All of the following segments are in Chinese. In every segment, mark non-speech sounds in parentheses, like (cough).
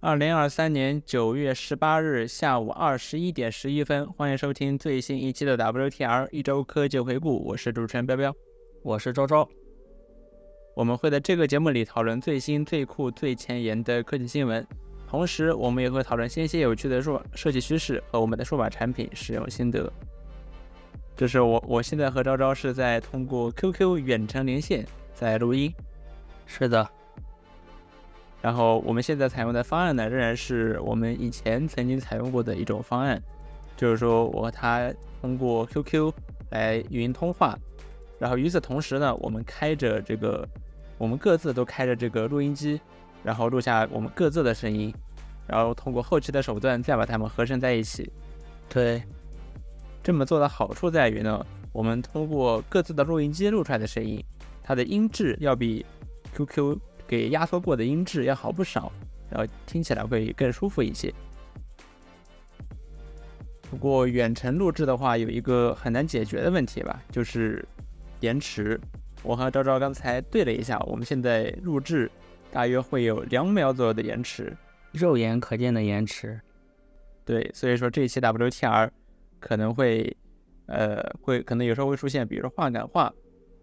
二零二三年九月十八日下午二十一点十一分，欢迎收听最新一期的 WTR 一周科技回顾。我是主持人彪彪，我是周周。我们会在这个节目里讨论最新、最酷、最前沿的科技新闻，同时我们也会讨论新鲜有趣的数设计趋势和我们的数码产品使用心得。就是我，我现在和昭昭是在通过 QQ 远程连线在录音。是的。然后我们现在采用的方案呢，仍然是我们以前曾经采用过的一种方案，就是说我和他通过 QQ 来语音通话，然后与此同时呢，我们开着这个，我们各自都开着这个录音机，然后录下我们各自的声音，然后通过后期的手段再把它们合成在一起。对，这么做的好处在于呢，我们通过各自的录音机录出来的声音，它的音质要比 QQ。给压缩过的音质要好不少，然后听起来会更舒服一些。不过远程录制的话，有一个很难解决的问题吧，就是延迟。我和昭昭刚才对了一下，我们现在录制大约会有两秒左右的延迟，肉眼可见的延迟。对，所以说这一期 WTR 可能会，呃，会可能有时候会出现，比如说话赶话，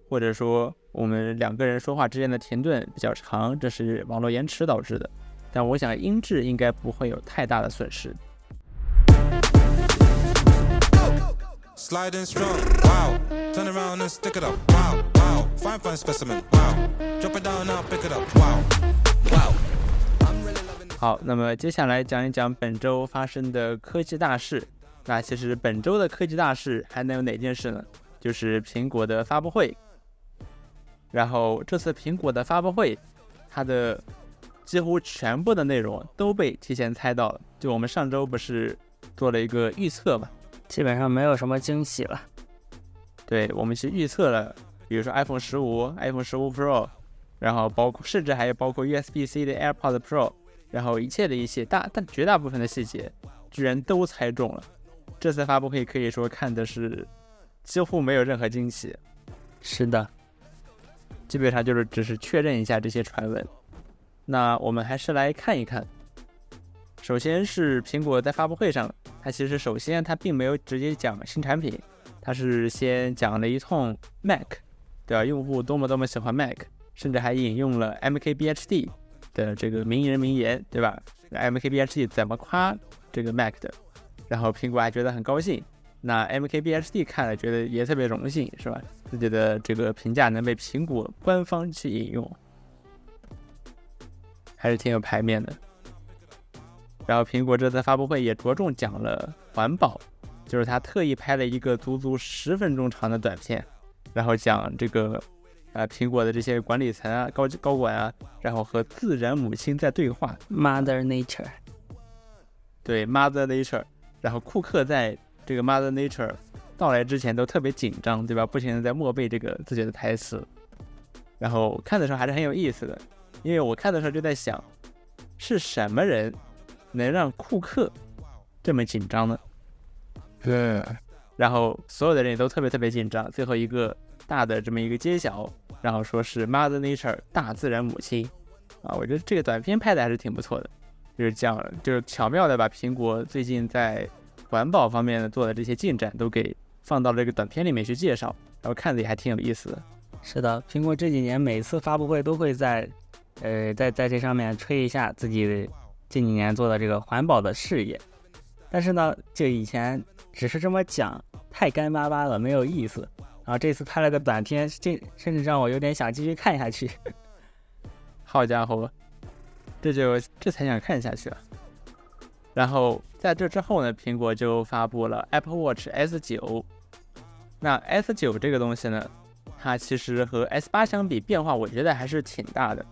或者说。我们两个人说话之间的停顿比较长，这是网络延迟导致的。但我想音质应该不会有太大的损失。好，那么接下来讲一讲本周发生的科技大事。那其实本周的科技大事还能有哪件事呢？就是苹果的发布会。然后这次苹果的发布会，它的几乎全部的内容都被提前猜到了。就我们上周不是做了一个预测嘛，基本上没有什么惊喜了。对，我们是预测了，比如说 iPhone 十五、iPhone 十五 Pro，然后包括甚至还有包括 USB-C 的 AirPods Pro，然后一切的一些大但绝大部分的细节，居然都猜中了。这次发布会可以说看的是几乎没有任何惊喜。是的。基本上就是只是确认一下这些传闻。那我们还是来看一看。首先是苹果在发布会上，它其实首先它并没有直接讲新产品，它是先讲了一通 Mac，对吧？用户多么多么喜欢 Mac，甚至还引用了 MKBHD 的这个名人名言，对吧？MKBHD 怎么夸这个 Mac 的？然后苹果还觉得很高兴。那 MKBHD 看了觉得也特别荣幸，是吧？自己的这个评价能被苹果官方去引用，还是挺有排面的。然后苹果这次发布会也着重讲了环保，就是他特意拍了一个足足十分钟长的短片，然后讲这个呃苹果的这些管理层啊、高高管啊，然后和自然母亲在对话，Mother Nature，对 Mother Nature，然后库克在。这个 Mother Nature 到来之前都特别紧张，对吧？不停的在默背这个自己的台词，然后看的时候还是很有意思的，因为我看的时候就在想，是什么人能让库克这么紧张呢？对，然后所有的人也都特别特别紧张，最后一个大的这么一个揭晓，然后说是 Mother Nature 大自然母亲啊，我觉得这个短片拍的还是挺不错的，就是讲就是巧妙的把苹果最近在环保方面的做的这些进展都给放到了这个短片里面去介绍，然后看着也还挺有意思的。是的，苹果这几年每次发布会都会在，呃，在在这上面吹一下自己近几年做的这个环保的事业。但是呢，就以前只是这么讲，太干巴巴了，没有意思。然后这次拍了个短片，这甚至让我有点想继续看下去。好家伙，这就这才想看下去啊！然后在这之后呢，苹果就发布了 Apple Watch S 九。那 S 九这个东西呢，它其实和 S 八相比变化，我觉得还是挺大的。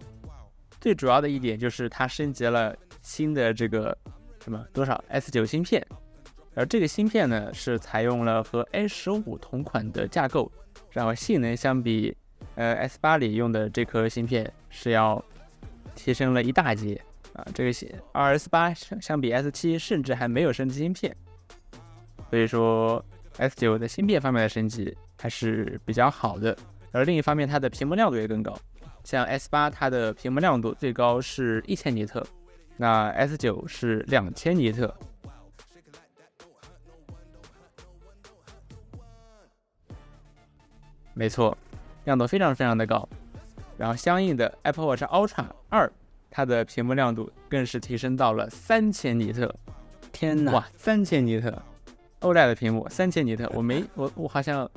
最主要的一点就是它升级了新的这个什么多少 S 九芯片，而这个芯片呢是采用了和 A 十五同款的架构，然后性能相比呃 S 八里用的这颗芯片是要提升了一大截。啊，这个些 R S 八相相比 S 七，甚至还没有升级芯片，所以说 S 九在芯片方面的升级还是比较好的。而另一方面，它的屏幕亮度也更高，像 S 八它的屏幕亮度最高是一千尼特，那 S 九是两千尼特。没错，亮度非常非常的高。然后相应的 Apple Watch Ultra 二，它的屏幕亮度更是提升到了三千尼特。天哪！哇，三千尼特，OLED 的屏幕三千尼特，我没我我好像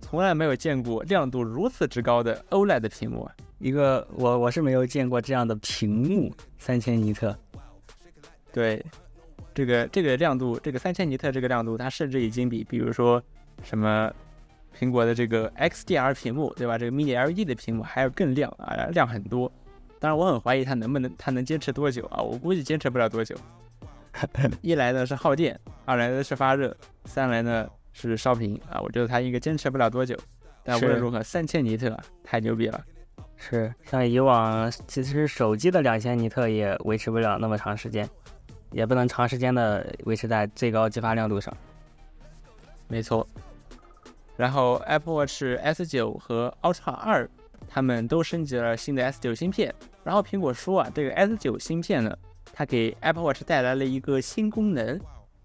从来没有见过亮度如此之高的 OLED 的屏幕啊。一个我我是没有见过这样的屏幕，三千尼特。对，这个这个亮度，这个三千尼特这个亮度，它甚至已经比比如说什么苹果的这个 XDR 屏幕，对吧？这个 Mini LED 的屏幕还要更亮啊，亮很多。当然，我很怀疑它能不能，它能坚持多久啊？我估计坚持不了多久。(laughs) 一来呢是耗电，二来呢是发热，三来呢是烧屏啊。我觉得它应该坚持不了多久。但无论如何，三千尼特太牛逼了。是，像以往其实手机的两千尼特也维持不了那么长时间，也不能长时间的维持在最高激发亮度上。没错。然后 Apple Watch S9 和 Ultra 2，它们都升级了新的 S9 芯片。然后苹果说啊，这个 S9 芯片呢，它给 Apple Watch 带来了一个新功能，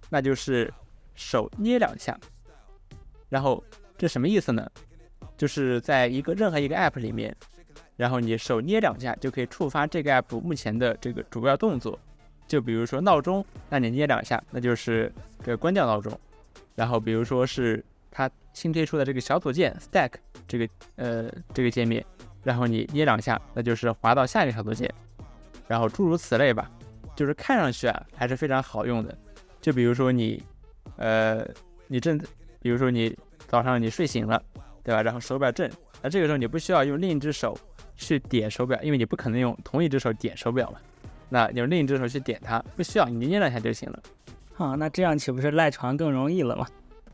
那就是手捏两下。然后这什么意思呢？就是在一个任何一个 App 里面。然后你手捏两下就可以触发这个 app 目前的这个主要动作，就比如说闹钟，那你捏两下，那就是这个关掉闹钟。然后比如说是它新推出的这个小组件 Stack 这个呃这个界面，然后你捏两下，那就是滑到下一个小组件。然后诸如此类吧，就是看上去啊还是非常好用的。就比如说你呃你正，比如说你早上你睡醒了，对吧？然后手表震，那这个时候你不需要用另一只手。去点手表，因为你不可能用同一只手点手表嘛，那你用另一只手去点它，不需要你捏两下就行了。啊，那这样岂不是赖床更容易了吗？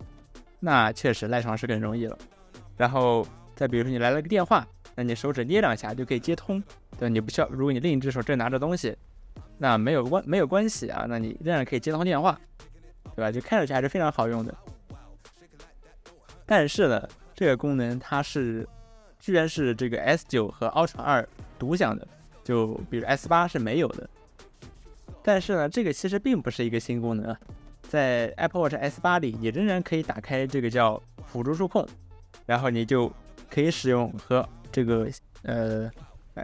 (laughs) 那确实赖床是更容易了。然后再比如说你来了个电话，那你手指捏两下就可以接通，对，你不需要。如果你另一只手正拿着东西，那没有关没有关系啊，那你仍然可以接通电话，对吧？就看上去还是非常好用的。但是呢，这个功能它是。居然是这个 S 九和 Ultra 二独享的，就比如 S 八是没有的。但是呢，这个其实并不是一个新功能，在 Apple Watch S 八里，你仍然可以打开这个叫辅助触控，然后你就可以使用和这个呃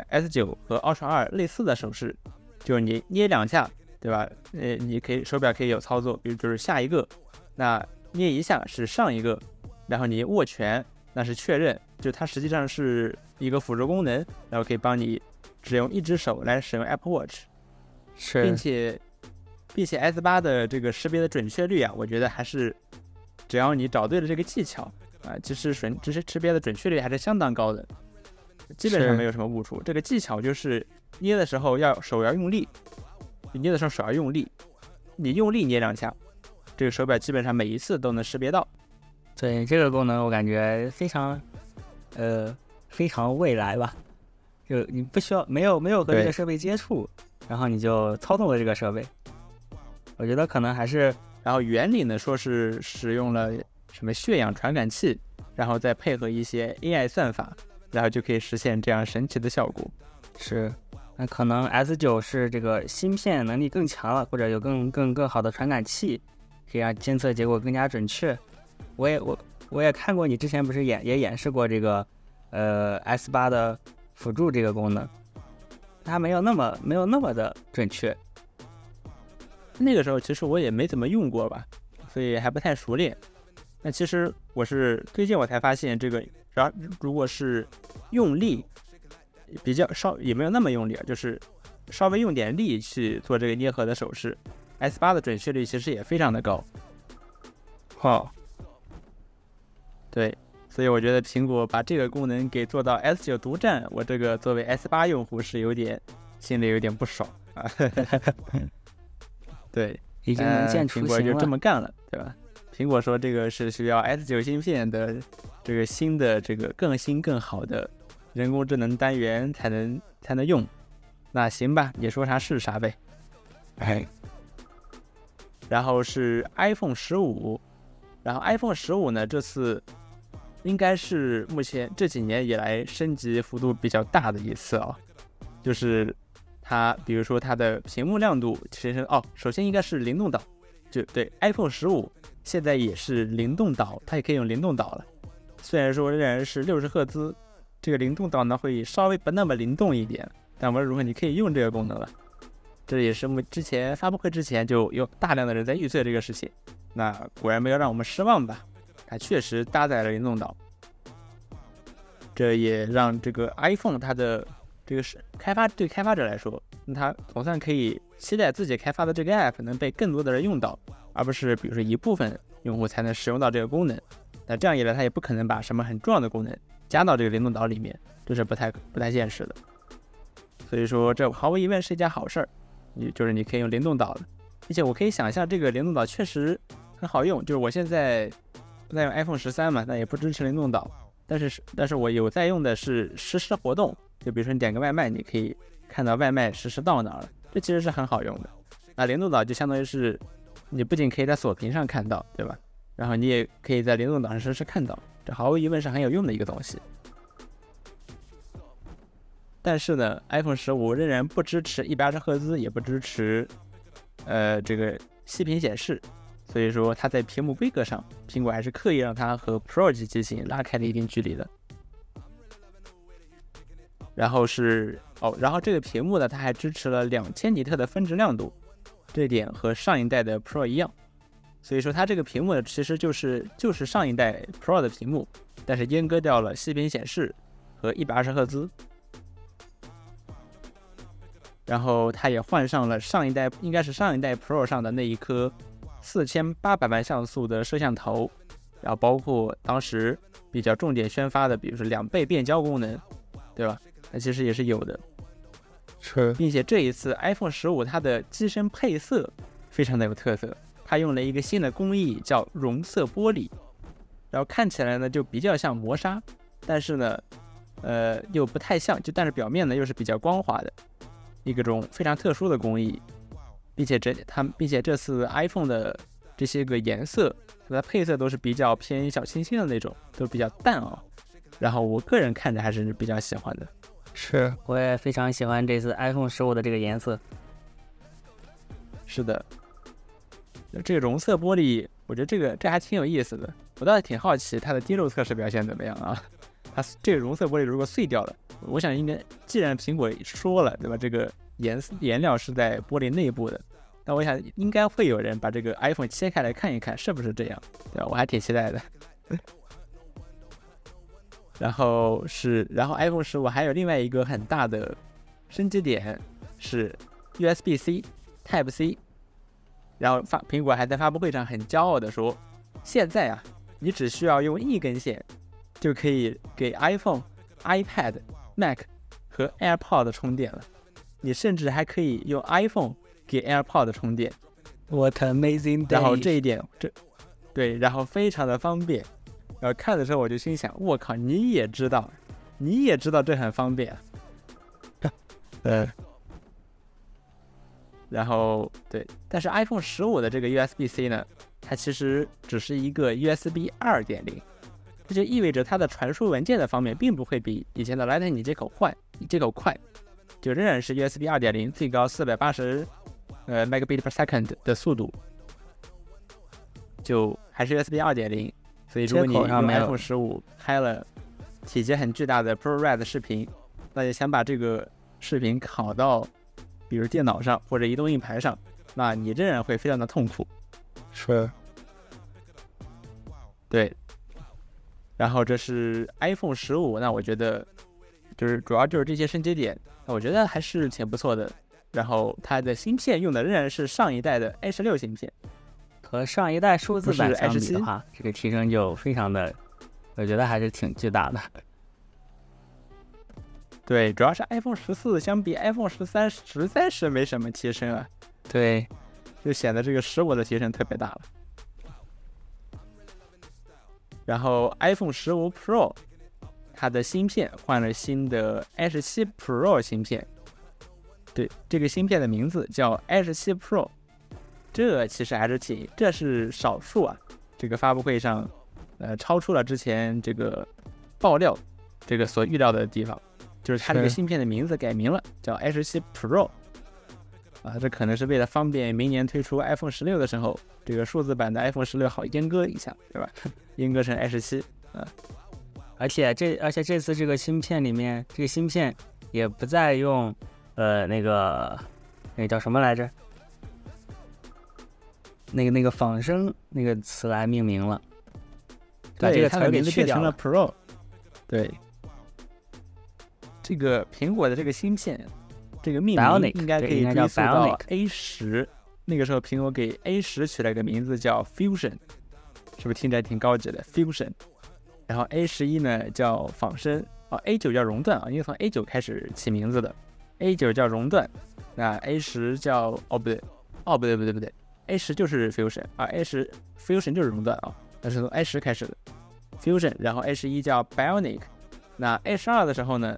S 九和 Ultra 二类似的手势，就是你捏两下，对吧？呃，你可以手表可以有操作，比如就是下一个，那捏一下是上一个，然后你握拳。那是确认，就它实际上是一个辅助功能，然后可以帮你只用一只手来使用 Apple Watch，是，并且并且 S 八的这个识别的准确率啊，我觉得还是只要你找对了这个技巧啊，其实准其实识别的准确率还是相当高的，基本上没有什么误触。这个技巧就是捏的时候要手要用力，你捏的时候手要用力，你用力捏两下，这个手表基本上每一次都能识别到。对这个功能，我感觉非常，呃，非常未来吧。就你不需要没有没有和这个设备接触，然后你就操纵了这个设备。我觉得可能还是，然后原理呢，说是使用了什么血氧传感器，然后再配合一些 AI 算法，然后就可以实现这样神奇的效果。是，那可能 S 九是这个芯片能力更强了，或者有更更更好的传感器，可以让监测结果更加准确。我也我我也看过，你之前不是演也演示过这个，呃，S 八的辅助这个功能，它没有那么没有那么的准确。那个时候其实我也没怎么用过吧，所以还不太熟练。那其实我是最近我才发现，这个然后如果是用力比较稍也没有那么用力啊，就是稍微用点力去做这个捏合的手势，S 八的准确率其实也非常的高。好。对，所以我觉得苹果把这个功能给做到 S 九独占，我这个作为 S 八用户是有点心里有点不爽啊。(laughs) 对，已经能见苹果就这么干了，对吧？苹果说这个是需要 S 九芯片的这个新的这个更新更好的人工智能单元才能才能用，那行吧，你说啥是啥呗。哎，然后是 iPhone 十五，然后 iPhone 十五呢这次。应该是目前这几年以来升级幅度比较大的一次啊，就是它比如说它的屏幕亮度，提升哦，首先应该是灵动岛，就对，iPhone 十五现在也是灵动岛，它也可以用灵动岛了。虽然说仍然是六十赫兹，这个灵动岛呢会稍微不那么灵动一点，但无论如何你可以用这个功能了。这也是我们之前发布会之前就有大量的人在预测这个事情，那果然没有让我们失望吧？它确实搭载了灵动岛，这也让这个 iPhone 它的这个是开发对开发者来说，那它总算可以期待自己开发的这个 App 能被更多的人用到，而不是比如说一部分用户才能使用到这个功能。那这样一来，它也不可能把什么很重要的功能加到这个灵动岛里面，这是不太不太现实的。所以说，这毫无疑问是一件好事儿。你就是你可以用灵动岛的，并且我可以想象这个灵动岛确实很好用。就是我现在不在用 iPhone 十三嘛，那也不支持灵动岛，但是但是我有在用的是实时活动，就比如说你点个外卖，你可以看到外卖实时到哪儿了，这其实是很好用的。那灵动岛就相当于是你不仅可以在锁屏上看到，对吧？然后你也可以在灵动岛上实时看到，这毫无疑问是很有用的一个东西。但是呢，iPhone 十五仍然不支持一百二十赫兹，也不支持，呃，这个息屏显示，所以说它在屏幕规格上，苹果还是刻意让它和 Pro 级机型拉开了一定距离的。然后是哦，然后这个屏幕呢，它还支持了两千尼特的分值亮度，这点和上一代的 Pro 一样，所以说它这个屏幕，其实就是就是上一代 Pro 的屏幕，但是阉割掉了息屏显示和一百二十赫兹。然后它也换上了上一代，应该是上一代 Pro 上的那一颗四千八百万像素的摄像头，然后包括当时比较重点宣发的，比如说两倍变焦功能，对吧？那其实也是有的，是，并且这一次 iPhone 十五它的机身配色非常的有特色，它用了一个新的工艺叫融色玻璃，然后看起来呢就比较像磨砂，但是呢，呃又不太像，就但是表面呢又是比较光滑的。一个种非常特殊的工艺，并且这它并且这次 iPhone 的这些个颜色，它的配色都是比较偏小清新的那种，都比较淡啊。然后我个人看着还是比较喜欢的。是，我也非常喜欢这次 iPhone 十五的这个颜色。是的，这个融色玻璃，我觉得这个这还挺有意思的。我倒是挺好奇它的滴漏测试表现怎么样啊？它这个融色玻璃如果碎掉了？我想应该，既然苹果说了，对吧？这个颜颜料是在玻璃内部的，那我想应该会有人把这个 iPhone 切开来看一看，是不是这样，对吧？我还挺期待的。然后是，然后 iPhone 十五还有另外一个很大的升级点是 USB-C Type C，然后发苹果还在发布会上很骄傲的说，现在啊，你只需要用一根线就可以给 iPhone、iPad。Mac 和 AirPod 充电了，你甚至还可以用 iPhone 给 AirPod 充电。What amazing day！然后这一点，这对，然后非常的方便。然后看的时候我就心想，我靠，你也知道，你也知道这很方便。(laughs) 嗯。然后对，但是 iPhone 十五的这个 USB-C 呢，它其实只是一个 USB 二点零。这就意味着它的传输文件的方面并不会比以前的 Lightning 接口快，接口快，就仍然是 USB 二点零，最高四百八十呃 megabit per second 的速度，就还是 USB 二点零。所以如果你用 iPhone 十五拍了体积很巨大的 ProRes 视频，那你想把这个视频拷到比如电脑上或者移动硬盘上，那你仍然会非常的痛苦。是。对。然后这是 iPhone 十五，那我觉得就是主要就是这些升级点，我觉得还是挺不错的。然后它的芯片用的仍然是上一代的 A 十六芯片，和上一代数字版相比的话，这个提升就非常的，我觉得还是挺巨大的。(laughs) 对，主要是 iPhone 十四相比 iPhone 十三实在是没什么提升啊。对，就显得这个十五的提升特别大了。然后 iPhone 十五 Pro，它的芯片换了新的 A 十七 Pro 芯片，对，这个芯片的名字叫 A 十七 Pro，这其实还是挺，这是少数啊，这个发布会上，呃，超出了之前这个爆料这个所预料的地方，就是它这个芯片的名字改名了，叫 A 十七 Pro，啊，这可能是为了方便明年推出 iPhone 十六的时候，这个数字版的 iPhone 十六好阉割一下，对吧？阉割成 i 十七，啊，而且这而且这次这个芯片里面，这个芯片也不再用呃那个那个叫什么来着？那个那个仿生那个词来命名了，把这个词给去掉了。Pro，对，这个苹果的这个芯片。这个命名应该可以追溯到 A 十，那个时候苹果给 A 十取了一个名字叫 Fusion，是不是听起来挺高级的 Fusion？然后 A 十一呢叫仿生，哦 A 九叫熔断啊，因为从 A 九开始起名字的，A 九叫熔断，那 A 十叫哦不对，哦不对不对不对，A 十就是 Fusion 啊 A 十 Fusion 就是熔断啊，它是从 A 十开始的 Fusion，然后 A 十一叫 Bionic，那 A 十二的时候呢？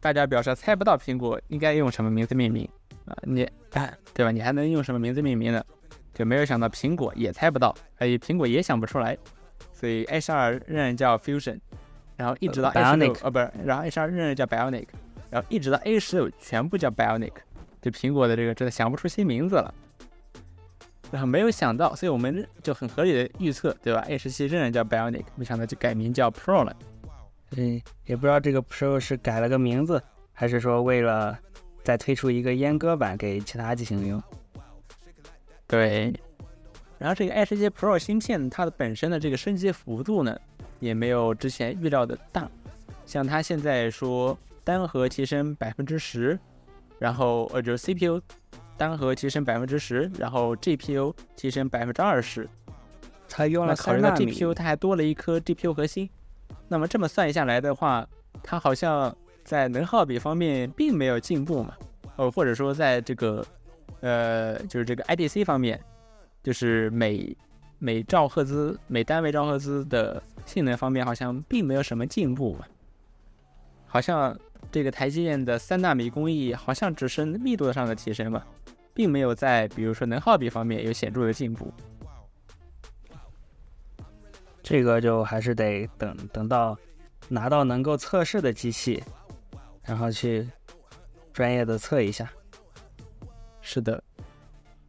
大家表示猜不到苹果应该用什么名字命名啊？你对吧？你还能用什么名字命名呢？就没有想到苹果也猜不到，哎，苹果也想不出来，所以 A 十二仍然叫 Fusion，然后一直到 A 十六，哦不是，然后 A 十二仍然叫 Bionic，然后一直到 A 十六全部叫 Bionic，就苹果的这个真的想不出新名字了。然后没有想到，所以我们就很合理的预测，对吧？A 十七仍然叫 Bionic，没想到就改名叫 Pro 了。嗯，也不知道这个 Pro 是改了个名字，还是说为了再推出一个阉割版给其他机型用。对，然后这个 A17 Pro 芯片，它的本身的这个升级幅度呢，也没有之前预料的大。像它现在说单核提升百分之十，然后呃就是 CPU 单核提升百分之十，然后 GPU 提升百分之二十。它用了考虑到 GPU，它还多了一颗 GPU 核心。那么这么算下来的话，它好像在能耗比方面并没有进步嘛？哦，或者说在这个，呃，就是这个 IDC 方面，就是每每兆赫兹每单位兆赫兹的性能方面，好像并没有什么进步嘛？好像这个台积电的三纳米工艺好像只是密度上的提升嘛，并没有在比如说能耗比方面有显著的进步。这个就还是得等等到拿到能够测试的机器，然后去专业的测一下。是的，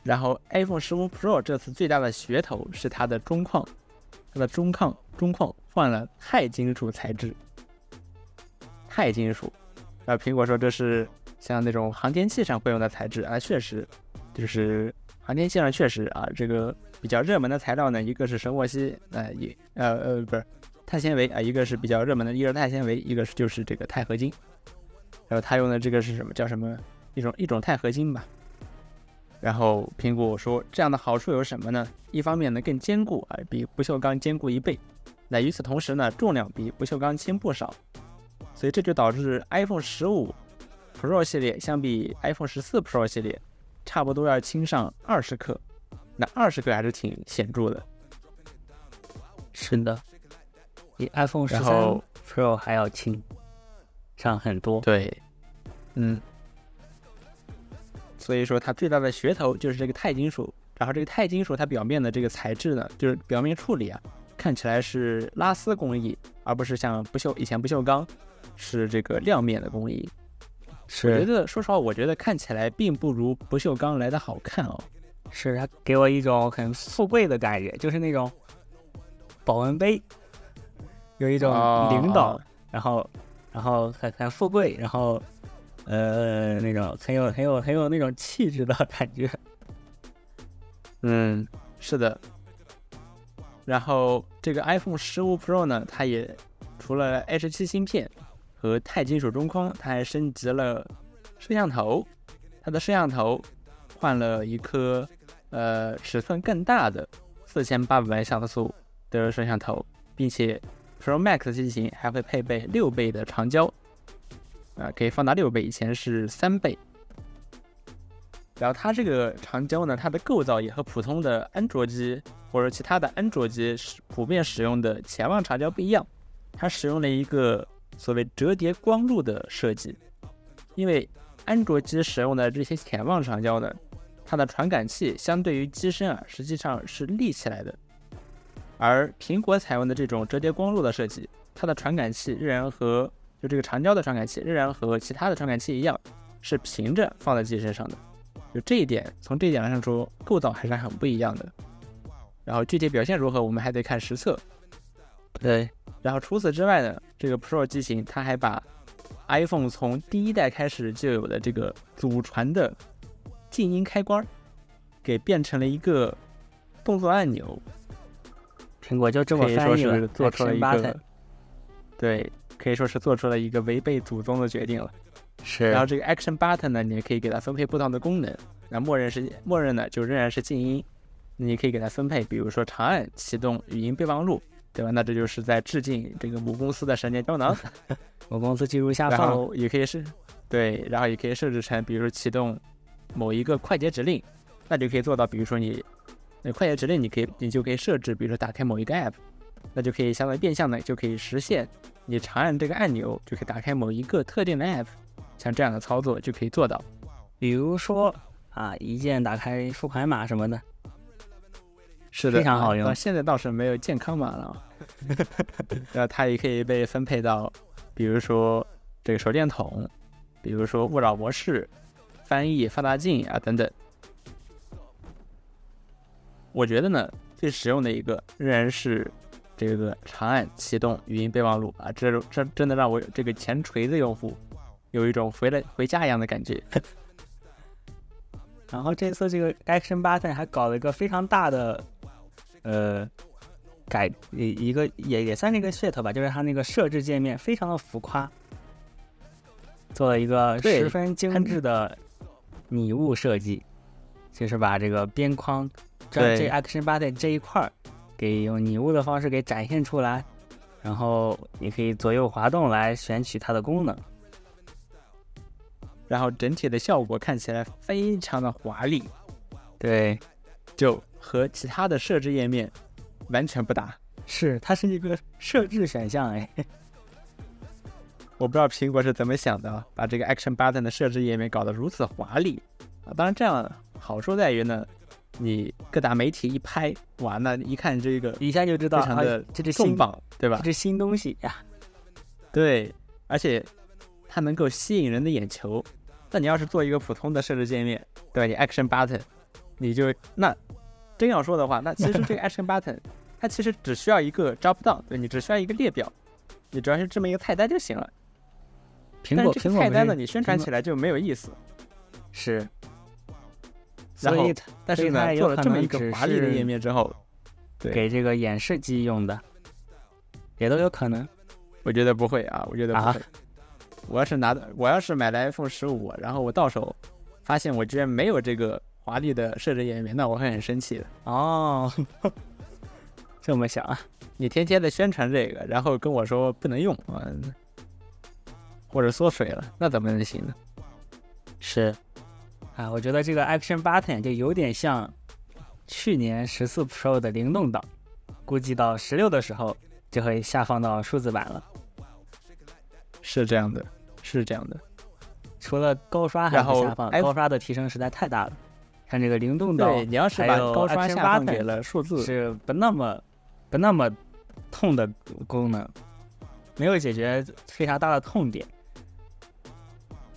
然后 iPhone 十五 Pro 这次最大的噱头是它的中框，它的中框中框换了钛金属材质，钛金属。然后苹果说这是像那种航天器上会用的材质啊，确实，就是航天器上确实啊这个。比较热门的材料呢，一个是神沃烯，呃，一呃呃不是碳纤维啊，一个是比较热门的，一个是碳纤维，一个是就是这个钛合金。然后他用的这个是什么？叫什么？一种一种钛合金吧。然后苹果说这样的好处有什么呢？一方面呢更坚固啊，比不锈钢坚固一倍。那与此同时呢，重量比不锈钢轻不少。所以这就导致 iPhone 十五 Pro 系列相比 iPhone 十四 Pro 系列，差不多要轻上二十克。那二十克还是挺显著的，是的，比 iPhone 十三 Pro 还要轻，上很多。对，嗯，所以说它最大的噱头就是这个钛金属。然后这个钛金属它表面的这个材质呢，就是表面处理啊，看起来是拉丝工艺，而不是像不锈以前不锈钢是这个亮面的工艺。是，我觉得说实话，我觉得看起来并不如不锈钢来的好看哦。是它给我一种很富贵的感觉，就是那种保温杯，有一种领导，然后然后很很富贵，然后呃那种很有很有很有那种气质的感觉。(laughs) 嗯，是的。然后这个 iPhone 十五 Pro 呢，它也除了 H 七芯片和钛金属中框，它还升级了摄像头，它的摄像头。换了一颗，呃，尺寸更大的四千八百万像素的摄像头，并且 Pro Max 机型还会配备六倍的长焦，啊，可以放大六倍，以前是三倍。然后它这个长焦呢，它的构造也和普通的安卓机或者其他的安卓机是普遍使用的潜望长焦不一样，它使用了一个所谓折叠光路的设计，因为安卓机使用的这些潜望长焦呢。它的传感器相对于机身啊，实际上是立起来的，而苹果采用的这种折叠光路的设计，它的传感器仍然和就这个长焦的传感器仍然和其他的传感器一样，是平着放在机身上的。就这一点，从这一点上说，构造还是很不一样的。然后具体表现如何，我们还得看实测。对，然后除此之外呢，这个 Pro 机型它还把 iPhone 从第一代开始就有的这个祖传的静音开关，给变成了一个动作按钮。苹果就这么翻译了是做出了一个对，可以说是做出了一个违背祖宗的决定了。是然后这个 Action Button 呢，你也可以给它分配不同的功能。那默认是默认呢就仍然是静音，你可以给它分配，比如说长按启动语音备忘录，对吧？那这就是在致敬这个母公司的神剑胶囊。(laughs) 母公司进入下然放，后也可以是，对，然后也可以设置成，比如说启动某一个快捷指令，那就可以做到，比如说你那快捷指令，你可以你就可以设置，比如说打开某一个 app，那就可以相当于变相的就可以实现你长按这个按钮就可以打开某一个特定的 app，像这样的操作就可以做到。比如说啊，一键打开付款码什么的，是的，非常好用啊现在倒是没有健康码了啊，(laughs) 然后它也可以被分配到，比如说这个手电筒，比如说勿扰模式、翻译、放大镜啊等等。我觉得呢，最实用的一个仍然是这个长按启动语音备忘录啊，这这真的让我这个前锤子用户有一种回来回家一样的感觉。(laughs) 然后这次这个 Action Button 还搞了一个非常大的，呃，改一一个也也算是一个噱头吧，就是它那个设置界面非常的浮夸，做了一个十分精致的拟物设计，就是把这个边框这这 Action Button 这一块儿给用拟物的方式给展现出来，然后你可以左右滑动来选取它的功能。然后整体的效果看起来非常的华丽，对，就和其他的设置页面完全不搭。是它是一个设置选项哎。(laughs) 我不知道苹果是怎么想的啊，把这个 Action Button 的设置页面搞得如此华丽啊！当然，这样好处在于呢，你各大媒体一拍，哇，那一看这个一下就知道啊非常的，这是新重磅，对吧这？是新东西呀。对，而且它能够吸引人的眼球。那你要是做一个普通的设置界面，对吧？你 Action Button，你就那真要说的话，那其实这个 (laughs) Action Button 它其实只需要一个 drop down，对你只需要一个列表，你只要是这么一个菜单就行了。苹果苹果菜单呢，你宣传起来就没有意思。(laughs) 是，然后所以但是呢，做了这么一个华丽的页面之后，对给这个演示机用的，也都有可能。我觉得不会啊，我觉得不啊会。我要是拿的，我要是买了 iPhone 十五，然后我到手发现我居然没有这个华丽的设置页面，那我会很生气的。哦，(laughs) 这么想啊？你天天的宣传这个，然后跟我说不能用，嗯，或者缩水了，那怎么能行呢？是，啊，我觉得这个 Action Button 就有点像去年十四 Pro 的灵动岛，估计到十六的时候就会下放到数字版了。是这样的，是这样的。除了高刷还然后不下放，高刷的提升实在太大了。像这个灵动岛对你要是把还有高刷下放给了数字，是不那么不那么痛的功能，没有解决非常大的痛点。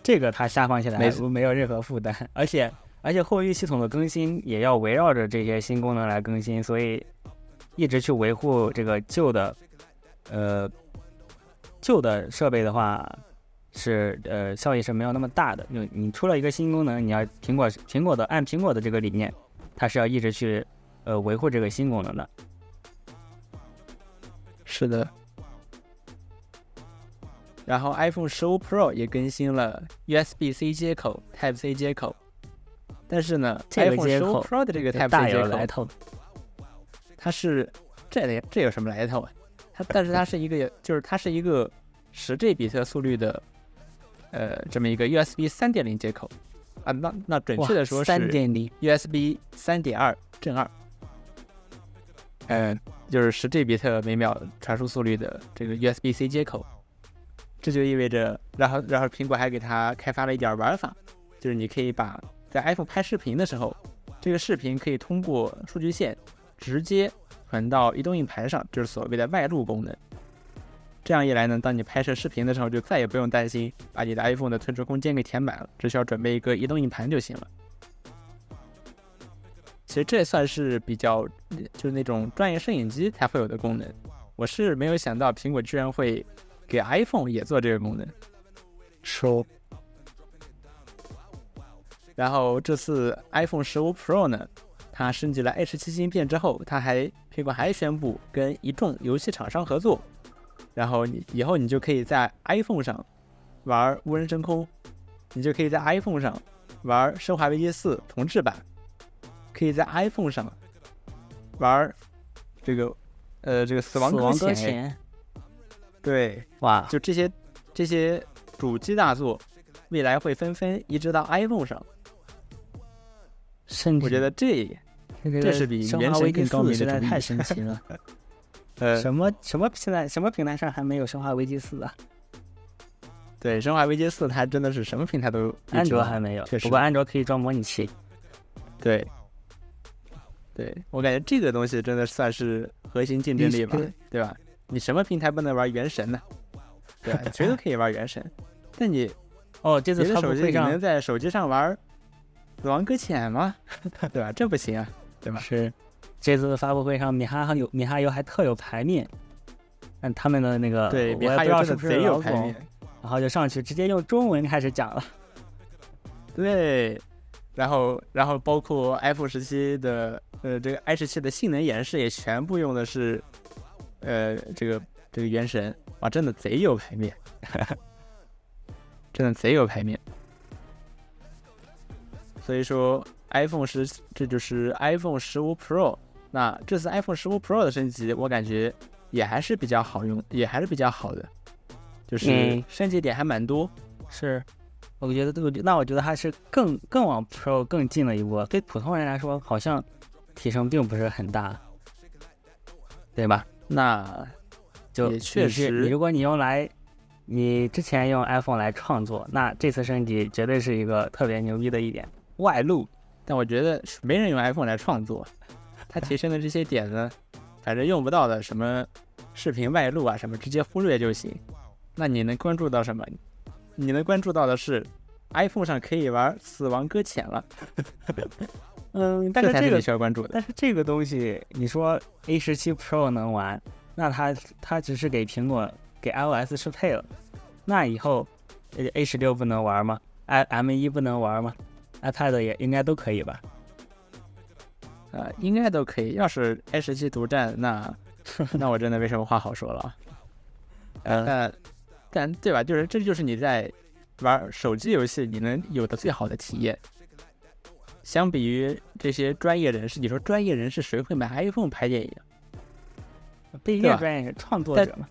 这个它下放起来没错没有任何负担，而且而且后续系统的更新也要围绕着这些新功能来更新，所以一直去维护这个旧的呃旧的设备的话，是呃效益是没有那么大的。就你出了一个新功能，你要苹果苹果的按苹果的这个理念，它是要一直去呃维护这个新功能的。是的。然后 iPhone 十五 Pro 也更新了 USB-C 接口、Type C 接口，但是呢这个，iPhone 十五 Pro 的这个 Type-C 接口有来，头。它是这得这有什么来头啊？它但是它是一个就是它是一个十 G 比特速率的呃这么一个 USB 三点零接口。啊，那那准确的说是三点零，USB 三点二正二，嗯，就是十 G 比特每秒传输速率的这个 USB-C 接口，这就意味着，然后然后苹果还给它开发了一点玩法，就是你可以把在 iPhone 拍视频的时候，这个视频可以通过数据线直接传到移动硬盘上，就是所谓的外录功能。这样一来呢，当你拍摄视频的时候，就再也不用担心把你的 iPhone 的存储空间给填满了，只需要准备一个移动硬盘就行了。其实这算是比较就是那种专业摄影机才会有的功能。我是没有想到苹果居然会给 iPhone 也做这个功能。收，然后这次 iPhone 十五 Pro 呢，它升级了 H7 芯片之后，它还苹果还宣布跟一众游戏厂商合作，然后你以后你就可以在 iPhone 上玩无人升空，你就可以在 iPhone 上玩《生化危机四》重置版，可以在 iPhone 上玩这个呃这个死亡亡搁浅，对，哇，就这些这些主机大作，未来会纷纷移植到 iPhone 上。甚至我觉得这这这是比原神生化危机四更高明实在太神奇了。(laughs) 呃，什么什么现在什么平台上还没有生化危机四啊？对《生化危机四》，它真的是什么平台都安卓还没有确，实不过安卓可以装模拟器。对，对我感觉这个东西真的算是核心竞争力吧对，吧？你什么平台不能玩原神呢？对吧？谁都可以玩原神，但你 (laughs) 哦，这次别的手机你能在手机上玩《死亡搁浅》吗？(laughs) 对吧？这不行啊，对吧？是这次的发布会上，米哈还有米哈游还特有排面，但他们的那个对，米哈游是老总有排面，然后就上去直接用中文开始讲了。对，然后然后包括 iPhone 十七的呃这个 i 十七的性能演示也全部用的是呃这个这个原神，哇，真的贼有排面，(laughs) 真的贼有排面。所以说 iPhone 十这就是 iPhone 十五 Pro，那这次 iPhone 十五 Pro 的升级，我感觉也还是比较好用，也还是比较好的，就是嗯升级点还蛮多。是，我觉得我觉那我觉得还是更更往 Pro 更近了一步。对普通人来说，好像提升并不是很大，对吧？那就也确实你如果你用来，你之前用 iPhone 来创作，那这次升级绝对是一个特别牛逼的一点。外露，但我觉得没人用 iPhone 来创作，它提升的这些点呢，反正用不到的什么视频外露啊什么，直接忽略就行。那你能关注到什么？你能关注到的是 iPhone 上可以玩《死亡搁浅》了，(laughs) 嗯，但是这个需要关注的。但是这个东西，你说 A 十七 Pro 能玩，那它它只是给苹果给 iOS 适配了，那以后呃 A 十六不能玩吗？i M 一不能玩吗？iPad 也应该都可以吧？呃，应该都可以。要是 A 十七独占，那 (laughs) 那我真的没什么话好说了啊。嗯但但对吧？就是这就是你在玩手机游戏你能有的最好的体验。相比于这些专业人士，你说专业人士谁会买 iPhone 拍电影？不一定专业是创作者嘛，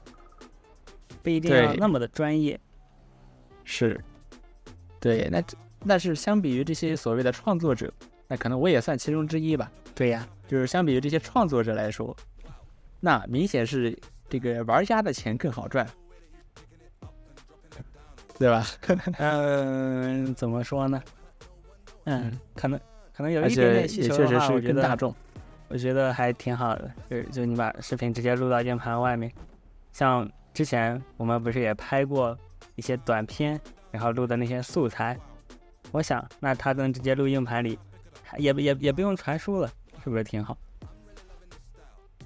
不一定要那么的专业。是，对，那这那是相比于这些所谓的创作者，那可能我也算其中之一吧。对呀，就是相比于这些创作者来说，那明显是这个玩家的钱更好赚，对吧？(laughs) 嗯，怎么说呢？嗯，可能可能有一点点需求的话，也确实是我觉得大众。我觉得还挺好的，就就你把视频直接录到键盘外面，像之前我们不是也拍过一些短片，然后录的那些素材，我想那它能直接录硬盘里，还也不也也不用传输了，是不是挺好？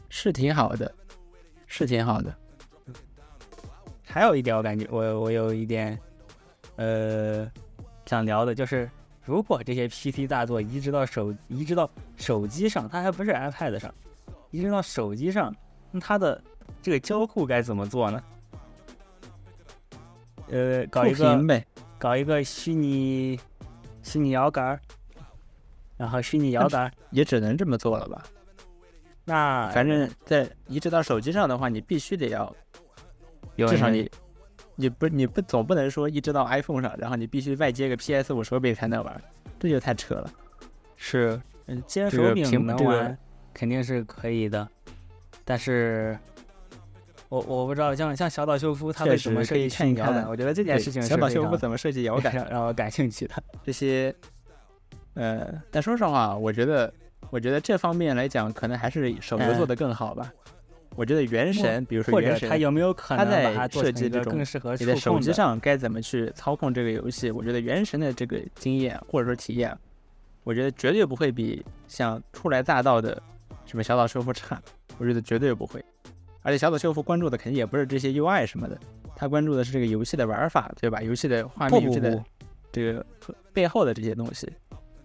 是挺好的，是挺好的。还有一点，我感觉我我有一点，呃，想聊的就是，如果这些 PC 大作移植到手移植到手机上，它还不是 iPad 上，移植到手机上，那它的这个交互该怎么做呢？呃，搞一个搞一个虚拟虚拟摇杆儿，然后虚拟摇杆，也只能这么做了吧？那反正在移植到手机上的话，你必须得要，有至少你，你不你不总不能说移植到 iPhone 上，然后你必须外接个 PS 五手柄才能玩，这就太扯了。是，嗯，接这个手柄能玩，肯定是可以的，但是，我我不知道，像像小岛秀夫他确为什么设计摇杆，我觉得这件事情小岛秀夫怎么设计摇杆让 (laughs) 让我感兴趣的。这些，呃，但说实话，我觉得，我觉得这方面来讲，可能还是手游做嗯得更好吧。我觉得原神，比如说原神，者他有没有可能它在它做成一个设计这种更适合手机？上该怎么去操控这个游戏？我觉得原神的这个经验或者说体验，我觉得绝对不会比像初来乍到的什么小岛秀夫差，我觉得绝对不会。而且小岛秀夫关注的肯定也不是这些 UI 什么的，他关注的是这个游戏的玩法，对吧？游戏的画面、游戏的这个背后的这些东西。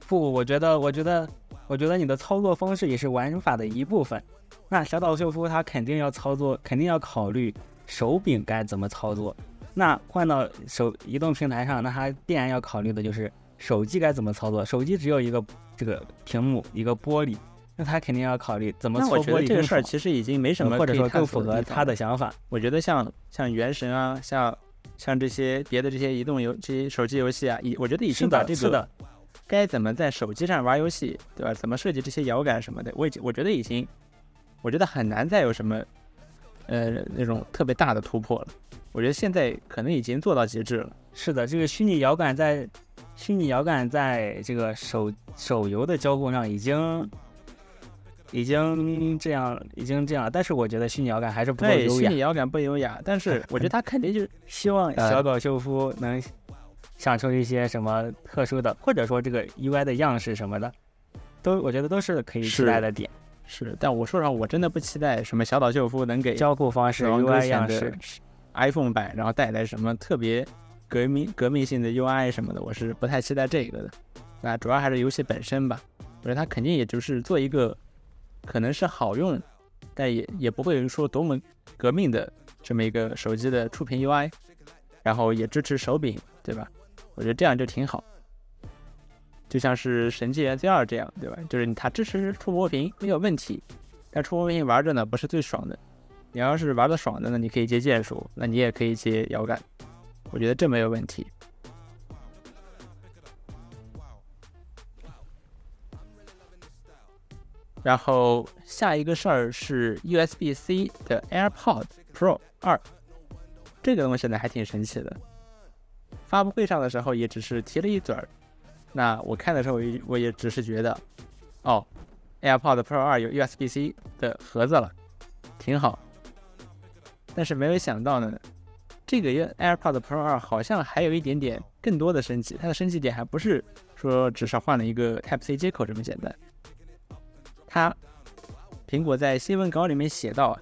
不，我觉得，我觉得，我觉得你的操作方式也是玩法的一部分。那小岛秀夫他肯定要操作，肯定要考虑手柄该怎么操作。那换到手移动平台上，那他必然要考虑的就是手机该怎么操作。手机只有一个这个屏幕，一个玻璃，那他肯定要考虑怎么搓玻璃。这个事儿其实已经没什么，或者说更符合他的想法。我觉得像像原神啊，像像这些别的这些移动游这些手机游戏啊，已我觉得已经把这个。该怎么在手机上玩游戏，对吧？怎么设计这些摇杆什么的，我已经我觉得已经，我觉得很难再有什么，呃，那种特别大的突破了。我觉得现在可能已经做到极致了。是的，这个虚拟摇杆在虚拟摇杆在这个手手游的交互上已经已经这样，已经这样。但是我觉得虚拟摇杆还是不够优雅。虚拟摇杆不优雅，但是我觉得他肯定就是 (laughs) 希望小岛秀夫能。想出一些什么特殊的，或者说这个 UI 的样式什么的，都我觉得都是可以期待的点。是，但我说实话，我真的不期待什么小岛秀夫能给交互方式、UI 样式、iPhone 版，然后带来什么特别革命革命性的 UI 什么的，我是不太期待这个的。那主要还是游戏本身吧，我觉得它肯定也就是做一个可能是好用，但也也不会说多么革命的这么一个手机的触屏 UI，然后也支持手柄，对吧？我觉得这样就挺好，就像是《神纪元 Z 二》这样，对吧？就是它支持触摸屏没有问题，但触摸屏玩着呢不是最爽的。你要是玩的爽的呢，你可以接键鼠，那你也可以接摇杆，我觉得这没有问题。然后下一个事儿是 USB-C 的 AirPods Pro 二，这个东西呢还挺神奇的。发布会上的时候也只是提了一嘴儿，那我看的时候我我也只是觉得，哦，AirPod Pro 二有 USB-C 的盒子了，挺好。但是没有想到呢，这个 AirPod Pro 二好像还有一点点更多的升级，它的升级点还不是说只是换了一个 Type C 接口这么简单。它苹果在新闻稿里面写到，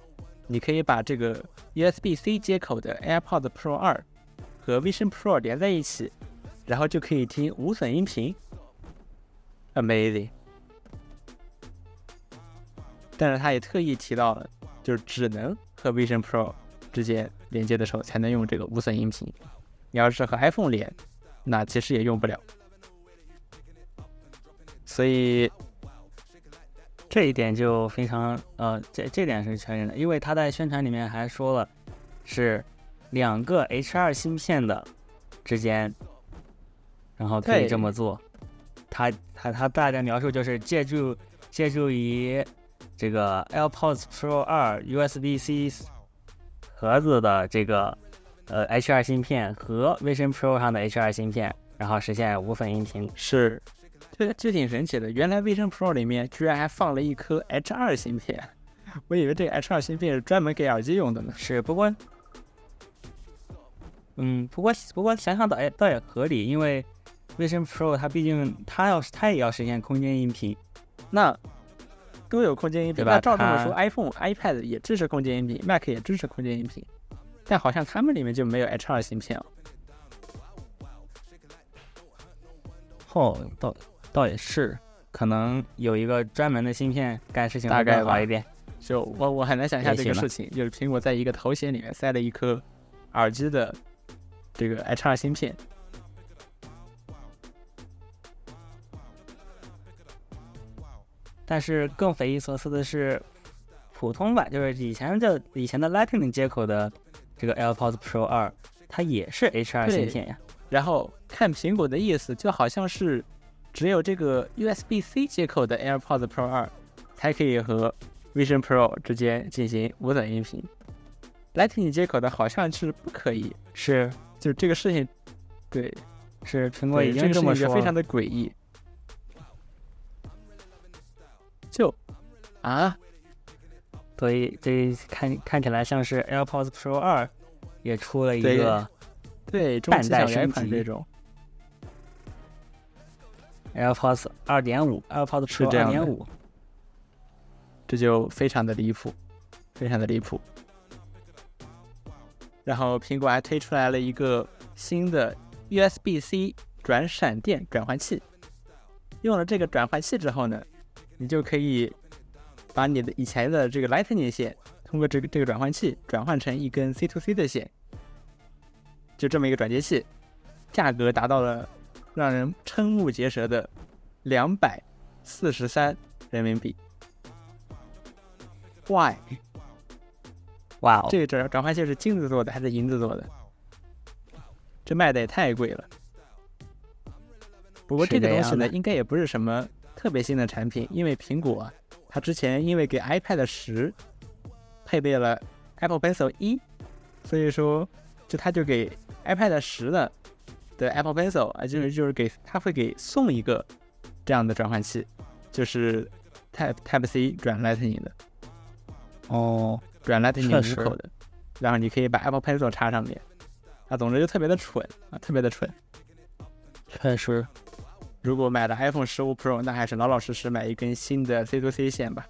你可以把这个 USB-C 接口的 AirPod Pro 二。和 Vision Pro 连在一起，然后就可以听无损音频，Amazing。但是他也特意提到了，就是只能和 Vision Pro 之间连接的时候才能用这个无损音频。你要是和 iPhone 连，那其实也用不了。所以这一点就非常呃，这这点是确认的，因为他在宣传里面还说了是。两个 H2 芯片的之间，然后可以这么做。他他他大概描述就是借助借助于这个 AirPods Pro 二 USB-C 盒子的这个呃 H2 芯片和 Vision Pro 上的 H2 芯片，然后实现无损音频。是，这这挺神奇的。原来 Vision Pro 里面居然还放了一颗 H2 芯片，我以为这个 H2 芯片是专门给耳机用的呢。是，不过。嗯，不过不过想想倒也倒也合理，因为 Vision Pro 它毕竟它要是它也要实现空间音频，那都有空间音频，那照这么说，iPhone、iPad 也支持空间音频，Mac 也支持空间音频，但好像他们里面就没有 H2 芯片了。哦，倒倒也是，可能有一个专门的芯片干事情大概好一点。就我我很难想象这个事情，就是苹果在一个头显里面塞了一颗耳机的。这个 H2 芯片，但是更匪夷所思的是，普通版就是以前的以前的 Lightning 接口的这个 AirPods Pro 二，它也是 H2 芯片呀。然后看苹果的意思，就好像是只有这个 USB-C 接口的 AirPods Pro 二才可以和 Vision Pro 之间进行无损音频，Lightning 接口的好像是不可以，是。就这个事情，对，是苹果已经这么说，非常的诡异。就啊，所以这看看起来像是 AirPods Pro 二也出了一个对半代升级这种。AirPods 二点五，AirPods Pro 二点五。这就非常的离谱，非常的离谱。然后苹果还推出来了一个新的 USB-C 转闪电转换器，用了这个转换器之后呢，你就可以把你的以前的这个 Lightning 线通过这个这个转换器转换成一根 C to C 的线，就这么一个转接器，价格达到了让人瞠目结舌的两百四十三人民币。Why？哇哦，这个转转换器是金子做的还是银子做的？这卖的也太贵了。不过这个东西呢，应该也不是什么特别新的产品，因为苹果啊它之前因为给 iPad 十配备了 Apple Pencil 一，所以说就它就给 iPad 十的的 Apple Pencil 啊，就是就是给它会给送一个这样的转换器，就是 Type Type C 转 Lightning 的。哦，转 Lightning 口的，然后你可以把 Apple Pencil 插上面，啊，总之就特别的蠢啊，特别的蠢。确实，如果买了 iPhone 十五 Pro，那还是老老实实买一根新的 C to C 线吧，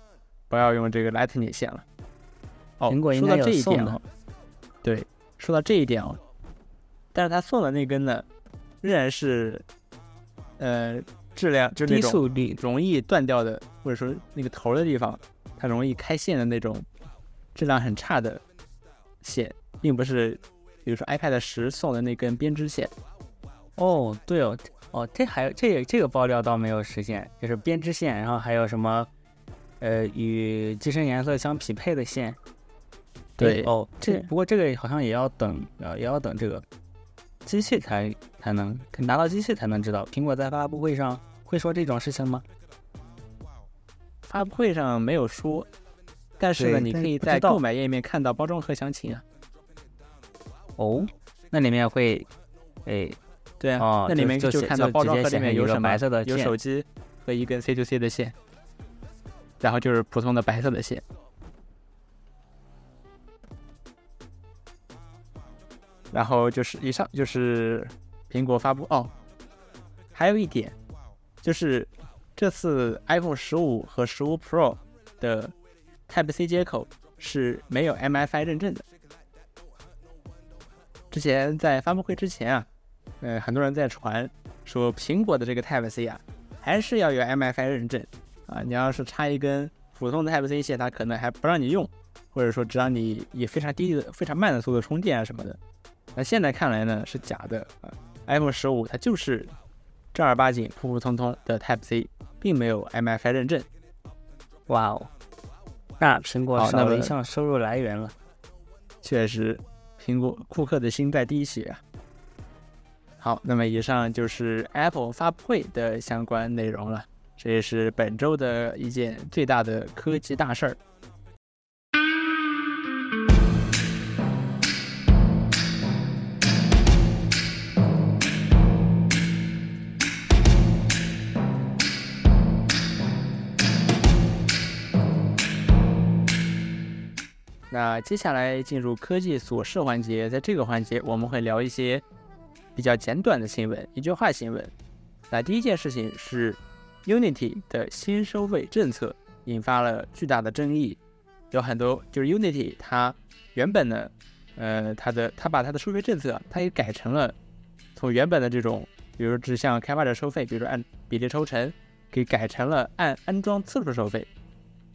不要用这个 Lightning 线了。哦，苹果应该说到这有送的一点哦，对，说到这一点哦，但是他送的那根呢，仍然是，呃，质量就是那低种速率容易断掉的，或者说那个头的地方，它容易开线的那种质量很差的线，并不是比如说 iPad 十送的那根编织线。哦，对哦，哦，这还有这这个爆料倒没有实现，就是编织线，然后还有什么，呃，与机身颜色相匹配的线。对哦，这这不过这个好像也要等，呃，也要等这个机器才才能拿到机器才能知道。苹果在发布会上会说这种事情吗？发布会上没有说，但是呢，你可以在购买页面看到包装盒详情啊。哦，那里面会，哎，对啊，哦那里面就就看到包装盒里面有什么白色的有手机和一根 C to C 的线，然后就是普通的白色的线。然后就是以上就是苹果发布哦，还有一点就是这次 iPhone 十五和十五 Pro 的 Type C 接口是没有 MFI 认证的。之前在发布会之前啊，呃，很多人在传说苹果的这个 Type C 啊，还是要有 MFI 认证啊。你要是插一根普通的 Type C 线，它可能还不让你用，或者说只让你以非常低的、非常慢的速度充电啊什么的。那现在看来呢是假的啊，iPhone 十五它就是正儿八经、普普通通的 Type C，并没有 MFI 认证。哇哦，那苹果少了一项收入来源了。确实，苹果库克的心在滴血啊。好，那么以上就是 Apple 发布会的相关内容了，这也是本周的一件最大的科技大事儿。那接下来进入科技琐事环节，在这个环节我们会聊一些比较简短的新闻，一句话新闻。那第一件事情是 Unity 的新收费政策引发了巨大的争议，有很多就是 Unity 它原本呢，呃，它的它把它的收费政策它也改成了从原本的这种，比如只向开发者收费，比如按比例抽成，给改成了按安装次数收费。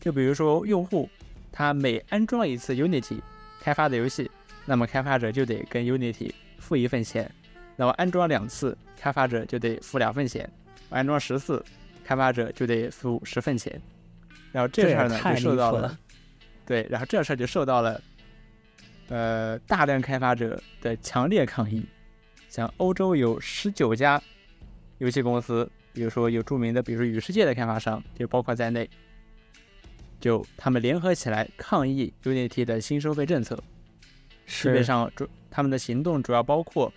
就比如说用户他每安装一次 Unity 开发的游戏，那么开发者就得跟 Unity 付一份钱。那么安装两次，开发者就得付两份钱；安装十次，开发者就得付十份钱。然后这事儿呢，就受到了对，然后这事儿就受到了呃大量开发者的强烈抗议。像欧洲有十九家游戏公司，比如说有著名的，比如说与世界的开发商，就包括在内，就他们联合起来抗议 Unity 的新收费政策。基本上主他们的行动主要包括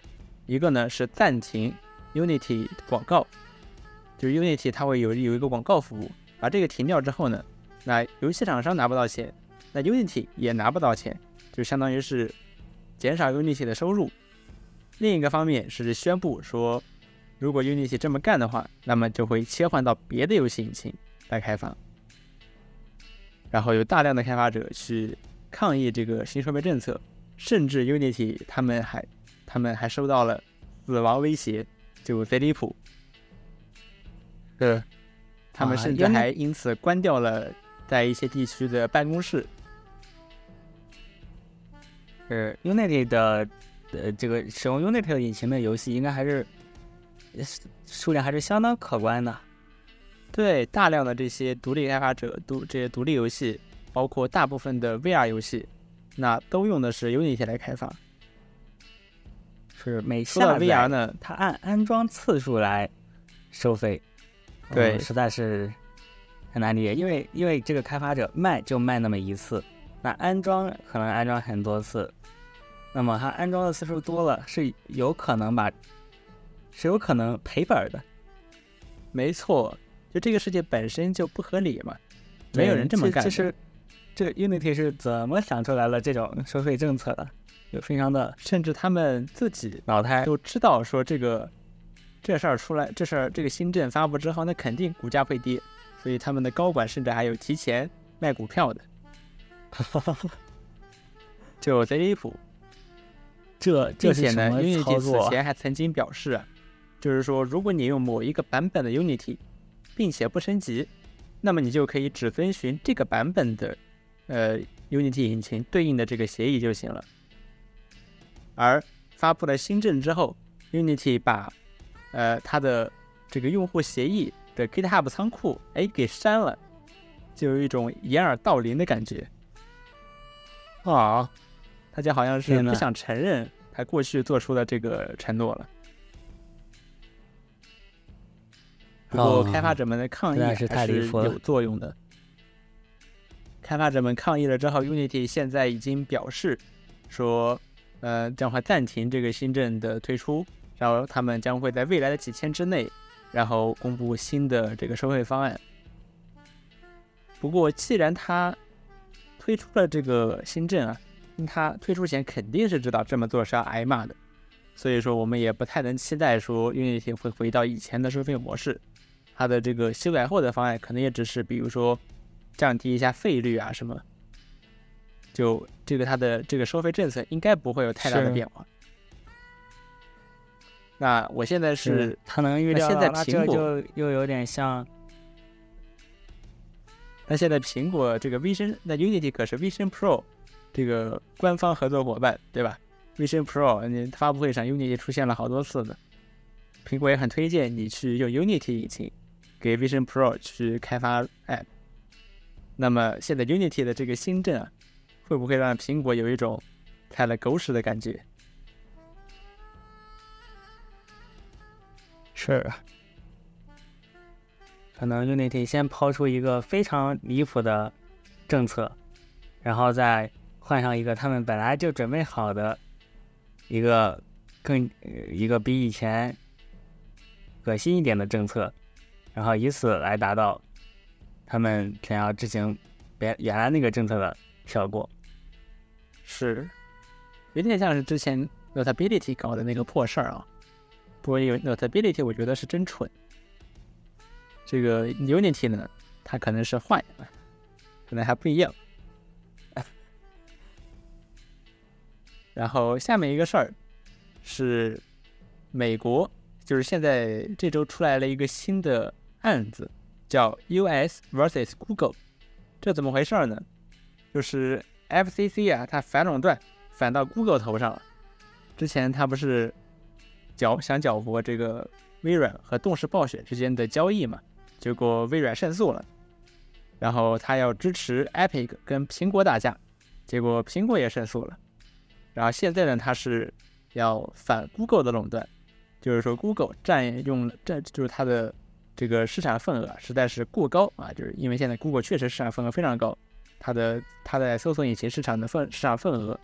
一个呢是暂停 Unity 广告，就是 Unity 它会有有一个广告服务，把这个停掉之后呢，那游戏厂商拿不到钱，那 Unity 也拿不到钱，就相当于是减少 Unity 的收入。另一个方面是宣布说如果 Unity 这么干的话，那么就会切换到别的游戏引擎来开发。然后有大量的开发者去抗议这个新设备政策，甚至 Unity 他们还他们还收到了死亡威胁，就贼离谱。呃，他们啊甚至还因此关掉了在一些地区的办公室。是 Unity 的呃这个使用 Unity 的引擎的游戏，应该还是呃数量还是相当可观的。对大量的这些独立开发者、独这些独立游戏，包括大部分的 VR 游戏，那都用的是 Unity 来开发。是每下 VR 呢，它按安装次数来收费，呃对实在是很难理解。因为因为这个开发者卖就卖那么一次，那安装可能安装很多次，那么他安装的次数多了，是有可能把是有可能赔本儿的。没错，就这个世界本身就不合理嘛，没有人这么干的。这是这个 Unity 是怎么想出来了这种收费政策的？就非常的甚至他们自己脑袋。都知道说这个这事儿出来，这事儿这个新政发布之后，那肯定股价会跌，所以他们的高管甚至还有提前卖股票的，(laughs) 就贼离谱。这这并且呢是什么操，Unity？此前还曾经表示啊，就是说，如果你用某一个版本的 Unity，并且不升级，那么你就可以只遵循这个版本的呃 Unity 引擎对应的这个协议就行了。而发布了新政之后，Unity 把呃它的这个用户协议的 GitHub 仓库哎给删了，就有一种掩耳盗铃的感觉。啊，大家好像是不想承认他过去做出的这个承诺了。不过哦开发者们的抗议还是有作用的。开发者们抗议了之后，Unity 现在已经表示说，呃，将会暂停这个新政的推出，然后他们将会在未来的几天之内，然后公布新的这个收费方案。不过，既然他推出了这个新政啊，那他推出前肯定是知道这么做是要挨骂的，所以说我们也不太能期待说 Unity 会回到以前的收费模式。它的这个修改后的方案可能也只是比如说降低一下费率啊什么，就这个它的这个收费政策应该不会有太大的变化。那我现在是它能预那现在料到，那这苹果就又有点像那现在苹果这个 Vision，那 Unity 可是 Vision Pro 这个官方合作伙伴，对吧？Vision Pro，你发布会上 Unity 出现了好多次的，苹果也很推荐你去用 Unity 引擎给 Vision Pro 去开发 App。那么现在 Unity 的这个新政啊，会不会让苹果有一种踩了狗屎的感觉？是啊，可能 Unity 先抛出一个非常离谱的政策，然后再换上一个他们本来就准备好的一个更一个比以前恶心一点的政策，然后以此来达到他们想要执行原原来那个政策的效果。是，有点像是之前 Notability 搞的那个破事儿啊。不过有 Notability，我觉得是真蠢。这个 Unity 呢，它可能是坏，可能还不一样。然后下面一个事儿是美国，就是现在这周出来了一个新的案子，叫 US vs Google。这怎么回事呢？就是 FCC 啊，它反垄断反到 Google 头上了。之前它不是搅想搅和这个微软和动视暴雪之间的交易嘛，结果微软胜诉了，然后它要支持 Epic 跟苹果打架，结果苹果也胜诉了，然后现在呢，它是要反 Google 的垄断，就是说 Google 占用了这就是它的这个市场份额实在是过高啊，就是因为现在 Google 确实市场份额非常高。它的它在搜索引擎市场的份市场份额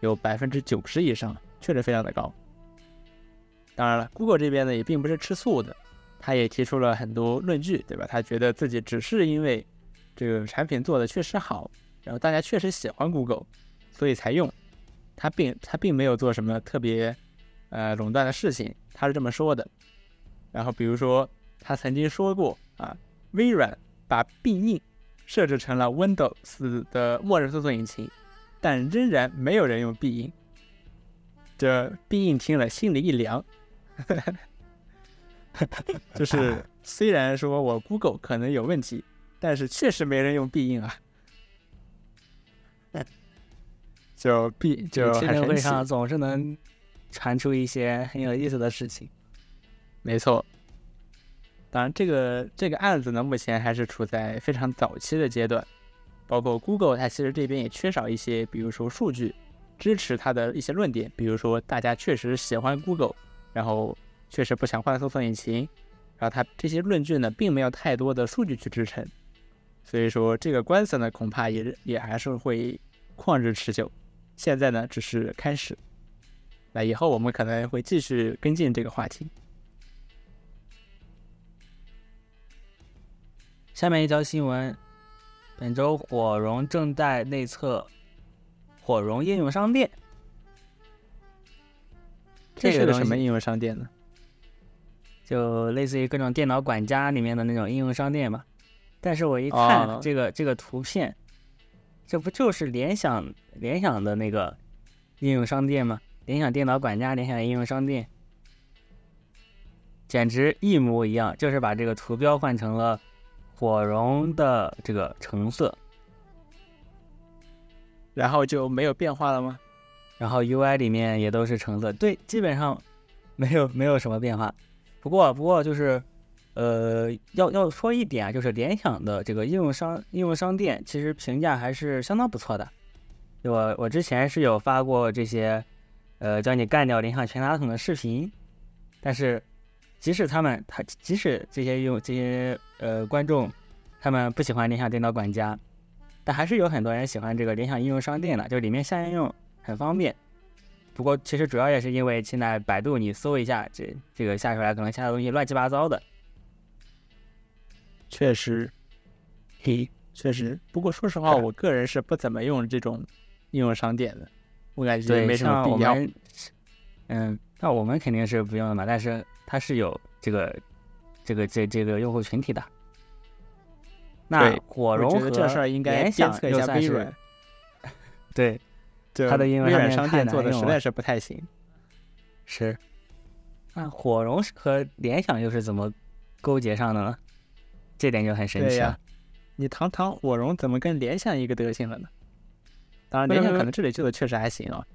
有百分之九十以上，确实非常的高。当然了，Google 这边呢也并不是吃素的，他也提出了很多论据，对吧？他觉得自己只是因为这个产品做的确实好，然后大家确实喜欢 Google，所以才用。他并他并没有做什么特别呃垄断的事情，他是这么说的。然后比如说他曾经说过啊，微软把必应设置成了 Windows 的默认搜索引擎，但仍然没有人用必应。这必应听了心里一凉，(laughs) 就是虽然说我 Google 可能有问题，但是确实没人用必应啊。(laughs) 就必就记者会上总是能传出一些很有意思的事情。没错。当然，这个这个案子呢，目前还是处在非常早期的阶段，包括 Google 它其实这边也缺少一些，比如说数据支持它的一些论点，比如说大家确实喜欢 Google，然后确实不想换搜索引擎，然后它这些论据呢，并没有太多的数据去支撑，所以说这个官司呢，恐怕也也还是会旷日持久。现在呢，只是开始，那以后我们可能会继续跟进这个话题。下面一条新闻：本周火绒正在内测火绒应用商店。这是个什么应用商店呢？就类似于各种电脑管家里面的那种应用商店吧。但是我一看哦这个、这个图片，这不就是联想联想的那个应用商店吗？联想电脑管家、联想应用商店，简直一模一样，就是把这个图标换成了火绒的这个橙色，然后就没有变化了吗？然后 UI 里面也都是橙色，对，基本上没有没有什么变化。不过不过就是，呃，要要说一点啊，就是联想的这个应用商应用商店其实评价还是相当不错的。我我之前是有发过这些，呃，教你干掉联想全家桶的视频，但是即使他们他即使这些用这些呃观众他们不喜欢联想电脑管家，但还是有很多人喜欢这个联想应用商店的，就里面下应用很方便。不过其实主要也是因为现在百度你搜一下，这这个下出来可能下的东西乱七八糟的。确实，嘿，确实。不过说实话，我个人是不怎么用这种应用商店的，我感觉对，没什么必要。嗯，那我们肯定是不用的嘛，但是它是有这个这个这这个用户群体的。那火绒和这事儿应该联鞭想策一下又算是微软，(laughs) 对，这它的英文微软商店做的实在是不太行。是。那火绒和联想又是怎么勾结上的呢？这点就很神奇了。你堂堂火绒怎么跟联想一个德行了呢？当然，联想可能这里做的确实还行啊。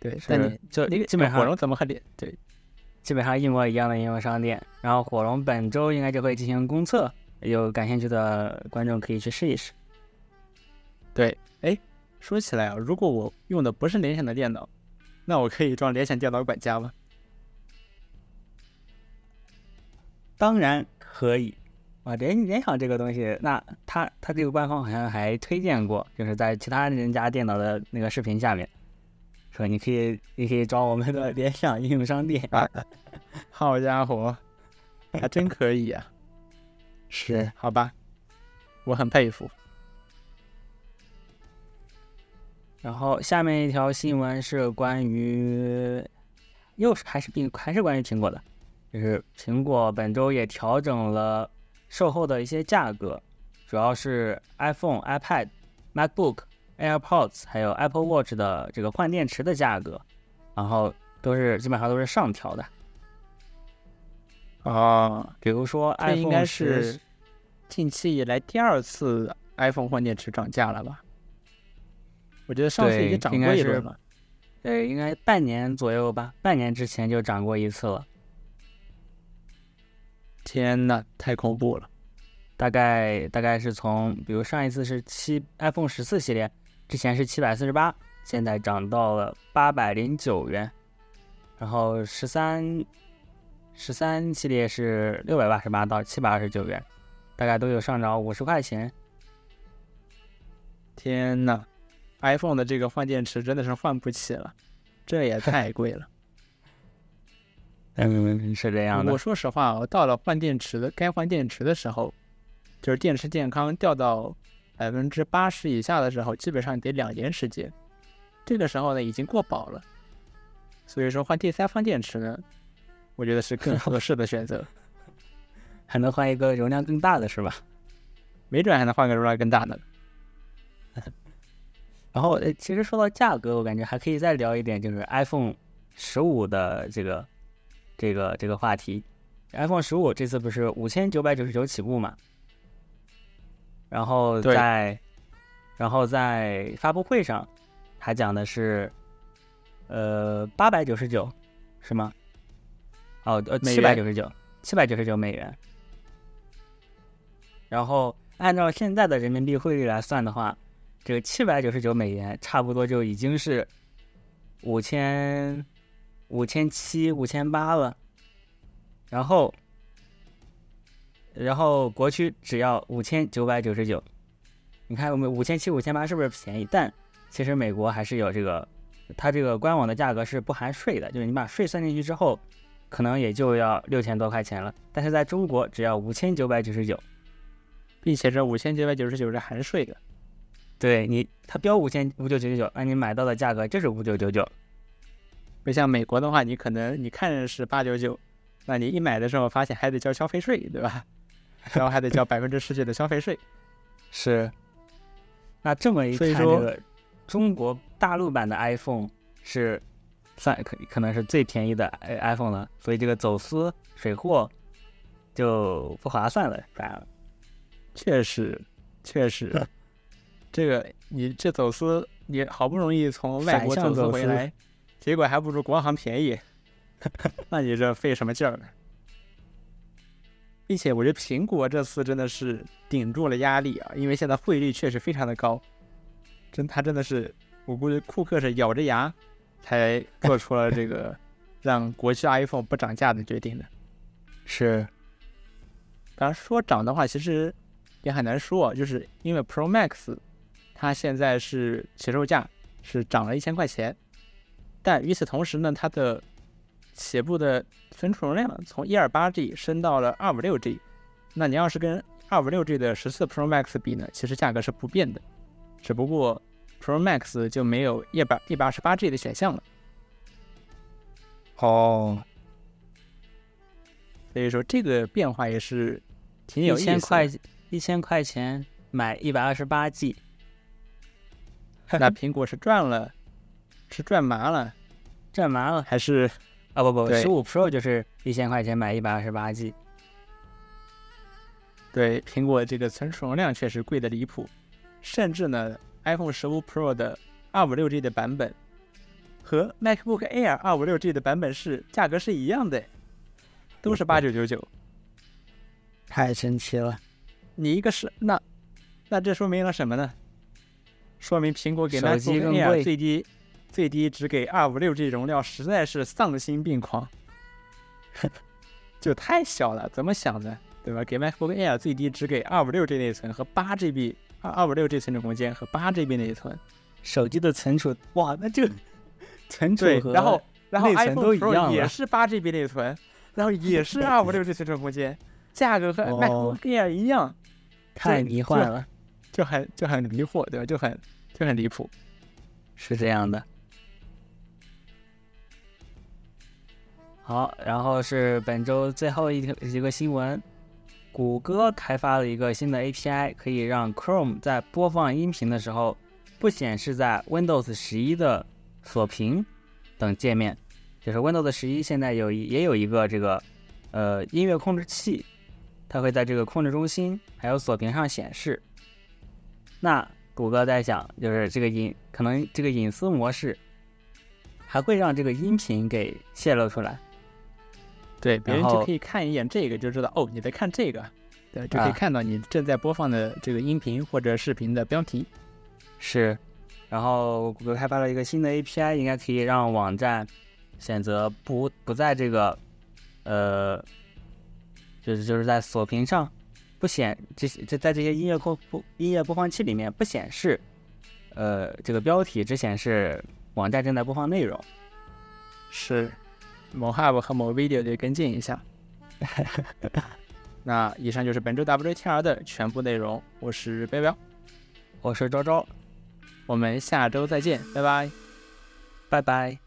对，但是你就那个基本上火绒怎么和联对基本上一模一样的应用商店。然后火龙本周应该就会进行公测，有感兴趣的观众可以去试一试。对？哎，说起来啊，如果我用的不是联想的电脑，那我可以装联想电脑管家吗？当然可以。啊，联联想这个东西，那它它这个官方好像还推荐过，就是在其他人家电脑的那个视频下面，说你可以你可以找我们的联想应用商店。好家伙，还真可以啊、(laughs) 是，好吧，我很佩服。然后下面一条新闻是关于，又是还是并还是关于苹果的，就是苹果本周也调整了售后的一些价格，主要是 iPhone、iPad、MacBook、AirPods 还有 Apple Watch 的这个换电池的价格，然后都是基本上都是上调的。啊，比如说这应该 iPhone 是近期以来第二次 iPhone 换电池涨价了吧？我觉得上次已经涨过一轮了。对，应该半年左右吧，半年之前就涨过一次了。天呐，太恐怖了！大概大概是从，比如上一次是七 iPhone 十四系列，之前是七百四十八，现在涨到了八百零九元，然后十三十三系列是六百八十八到七百二十九元，大概都有上涨五十块钱。天呐 i p h o n e 的这个换电池真的是换不起了，这也太贵了。(laughs) 嗯，是这样的我。说实话，我到了换电池的该换电池的时候，就是电池健康掉到百分之八十以下的时候，基本上得两年时间。这个时候呢，已经过保了，所以说换第三方电池呢，我觉得是更合适的选择。(laughs) 还能换一个容量更大的是吧？没准还能换个容量更大的。然后，呃，其实说到价格，我感觉还可以再聊一点，就是 iPhone 十五的这个这个这个话题。iPhone 十五这次不是五千九百九十九起步嘛？然后在然后在发布会上，他讲的是呃八百九十九，是吗？哦，呃七百九十九，七百九十九美元。然后按照现在的人民币汇率来算的话。这个七百九十九美元，差不多就已经是五千五千七、五千八了。然后，然后国区只要五千九百九十九。你看，我们五千七、五千八是不是便宜？但其实美国还是有这个，它这个官网的价格是不含税的，就是你把税算进去之后，可能也就要六千多块钱了。但是在中国只要五千九百九十九，并且这五千九百九十九是含税的。对你，它标五千五九九九九，那你买到的价格就是五九九九。不像美国的话，你可能你看着是八九九，那你一买的时候发现还得交消费税，对吧？然后还得交百分之十九的消费税。(laughs) 是。那这么一看，这个中国大陆版的 iPhone 是算可可能是最便宜的 iPhone 了，所以这个走私水货就不划算了，反而。确实，确实。(laughs) 这个你这走私，你好不容易从外国走私回来，结果还不如国行便宜，(laughs) 那你这费什么劲儿？并且我觉得苹果这次真的是顶住了压力啊，因为现在汇率确实非常的高，真他真的是，我估计库克是咬着牙才做出了这个 (laughs) 让国际 iPhone 不涨价的决定的。是，当然说涨的话，其实也很难说，就是因为 Pro Max。它现在是起售价是涨了一千块钱，但与此同时呢，它的起步的存储容量从一二八 G 升到了二五六 G。那你要是跟二五六 G 的十四 Pro Max 比呢，其实价格是不变的，只不过 Pro Max 就没有一百一百二十八 G 的选项了。哦，所以说这个变化也是挺有意思。一千块一千块钱买一百二十八 G。(laughs) 那苹果是赚了，是赚麻了，赚麻了还是啊不不，十五 Pro 就是一千块钱买一百二十八 G。对，苹果这个存储容量确实贵的离谱，甚至呢，iPhone 十五 Pro 的二五六 G 的版本和 MacBook Air 二五六 G 的版本是价格是一样的，都是八九九九，(laughs) 太神奇了。你一个是那，那这说明了什么呢？说明苹果给 MacBook Air 最低最低只给二五六 G 容量，实在是丧心病狂，(laughs) 就太小了，怎么想的，对吧？给 MacBook Air 最低只给二五六 G 内存和八 GB 二二五六 G 存储空间和八 GB 内存，手机的存储哇，那就存储和然后然后 iPhone 都一样也是八 GB 内存，然后也是二五六 G 存储空间，价格和 MacBook Air 一样，太迷幻了，就很就很迷惑，对吧？就很。就很离谱，是这样的。好，然后是本周最后一个一个新闻：谷歌开发了一个新的 API，可以让 Chrome 在播放音频的时候不显示在 Windows 十一的锁屏等界面。就是 Windows 十一现在有也有一个这个呃音乐控制器，它会在这个控制中心还有锁屏上显示。那谷歌在想，就是这个隐可能这个隐私模式还会让这个音频给泄露出来，对，别人就可以看一眼这个就知道哦，你在看这个，对，就可以看到你正在播放的这个音频或者视频的标题。是，然后谷歌开发了一个新的 API，应该可以让网站选择不不在这个呃，就是就是在锁屏上。不显这些这在这些音乐播播音乐播放器里面不显示，呃，这个标题只显示网站正在播放内容。是，某 Hub 和某 Video 得跟进一下。那以上就是本周 WTR 的全部内容。我是彪彪，我是周周，我们下周再见，拜拜，拜拜。